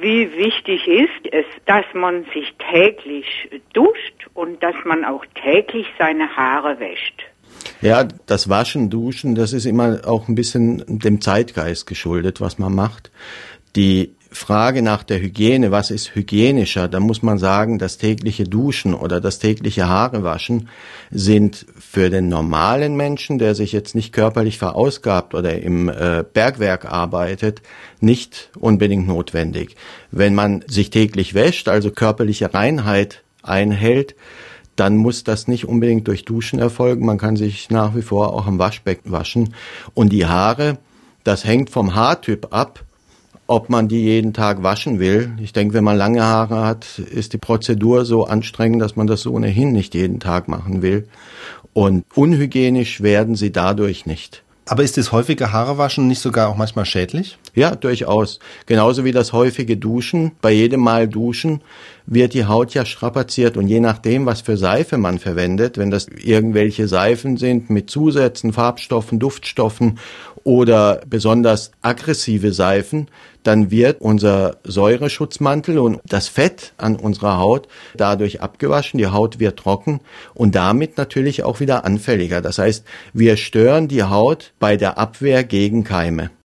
wie wichtig ist es, dass man sich täglich duscht und dass man auch täglich seine Haare wäscht. Ja, das Waschen, Duschen, das ist immer auch ein bisschen dem Zeitgeist geschuldet, was man macht. Die Frage nach der Hygiene, was ist hygienischer, da muss man sagen, das tägliche Duschen oder das tägliche Haarewaschen sind für den normalen Menschen, der sich jetzt nicht körperlich verausgabt oder im äh, Bergwerk arbeitet, nicht unbedingt notwendig. Wenn man sich täglich wäscht, also körperliche Reinheit einhält, dann muss das nicht unbedingt durch Duschen erfolgen. Man kann sich nach wie vor auch am Waschbecken waschen. Und die Haare, das hängt vom Haartyp ab ob man die jeden Tag waschen will. Ich denke, wenn man lange Haare hat, ist die Prozedur so anstrengend, dass man das ohnehin nicht jeden Tag machen will. Und unhygienisch werden sie dadurch nicht. Aber ist das häufige Haarewaschen nicht sogar auch manchmal schädlich? Ja, durchaus. Genauso wie das häufige Duschen. Bei jedem Mal Duschen wird die Haut ja strapaziert und je nachdem, was für Seife man verwendet, wenn das irgendwelche Seifen sind mit Zusätzen, Farbstoffen, Duftstoffen oder besonders aggressive Seifen, dann wird unser Säureschutzmantel und das Fett an unserer Haut dadurch abgewaschen, die Haut wird trocken und damit natürlich auch wieder anfälliger. Das heißt, wir stören die Haut bei der Abwehr gegen Keime.